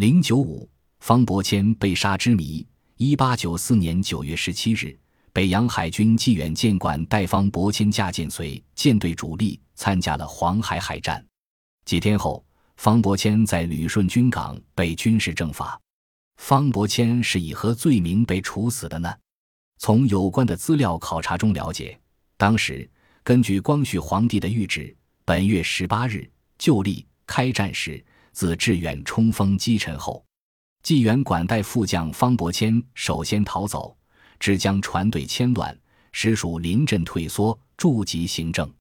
零九五，方伯谦被杀之谜。一八九四年九月十七日，北洋海军济远舰管带方伯谦驾舰随舰队主力参加了黄海海战。几天后，方伯谦在旅顺军港被军事正法。方伯谦是以何罪名被处死的呢？从有关的资料考察中了解，当时根据光绪皇帝的谕旨，本月十八日就立开战时，自致远冲锋击沉后。济远管带副将方伯谦首先逃走，只将船队牵乱，实属临阵退缩，助急行政。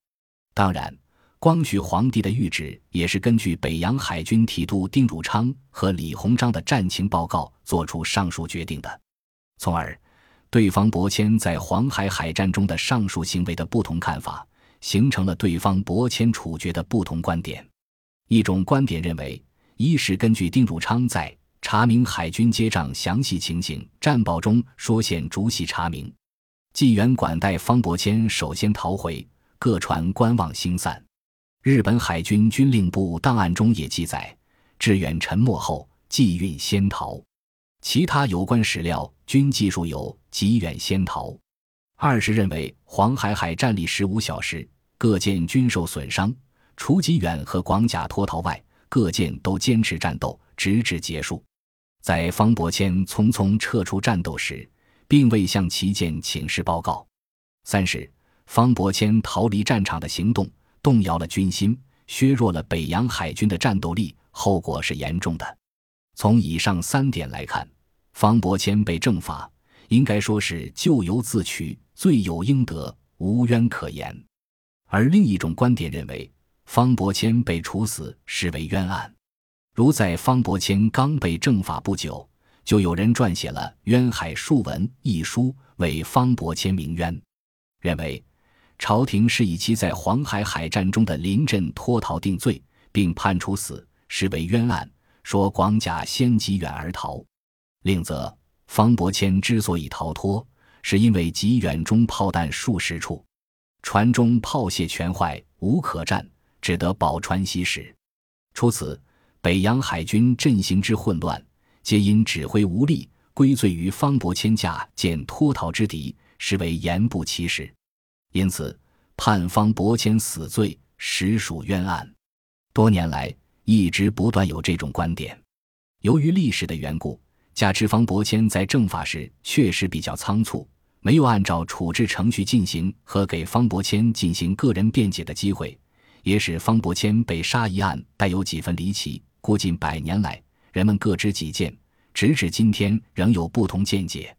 当然，光绪皇帝的谕旨也是根据北洋海军提督丁汝昌和李鸿章的战情报告作出上述决定的。从而，对方伯谦在黄海海战中的上述行为的不同看法，形成了对方伯谦处决的不同观点。一种观点认为，一是根据丁汝昌在。查明海军接仗详细情形战报中说现逐细查明，济远管带方伯谦首先逃回，各船观望星散。日本海军军令部档案中也记载，志远沉没后，济运先逃。其他有关史料均记述有济远先逃。二是认为黄海海战历十五小时，各舰均受损伤，除济远和广甲脱逃外，各舰都坚持战斗，直至结束。在方伯谦匆匆撤出战斗时，并未向旗舰请示报告。三是方伯谦逃离战场的行动动摇了军心，削弱了北洋海军的战斗力，后果是严重的。从以上三点来看，方伯谦被正法，应该说是咎由自取，罪有应得，无冤可言。而另一种观点认为，方伯谦被处死是为冤案。如在方伯谦刚被正法不久，就有人撰写了《冤海述文》一书，为方伯谦鸣冤，认为朝廷是以其在黄海海战中的临阵脱逃定罪，并判处死，实为冤案。说广甲先急远而逃。另则方伯谦之所以逃脱，是因为极远中炮弹数十处，船中炮械全坏，无可战，只得保船息事。除此。北洋海军阵型之混乱，皆因指挥无力，归罪于方伯谦驾舰脱逃之敌，实为言不其实。因此，判方伯谦死罪，实属冤案。多年来，一直不断有这种观点。由于历史的缘故，加之方伯谦在正法时确实比较仓促，没有按照处置程序进行和给方伯谦进行个人辩解的机会，也使方伯谦被杀一案带有几分离奇。过近百年来，人们各执己见，直至今天仍有不同见解。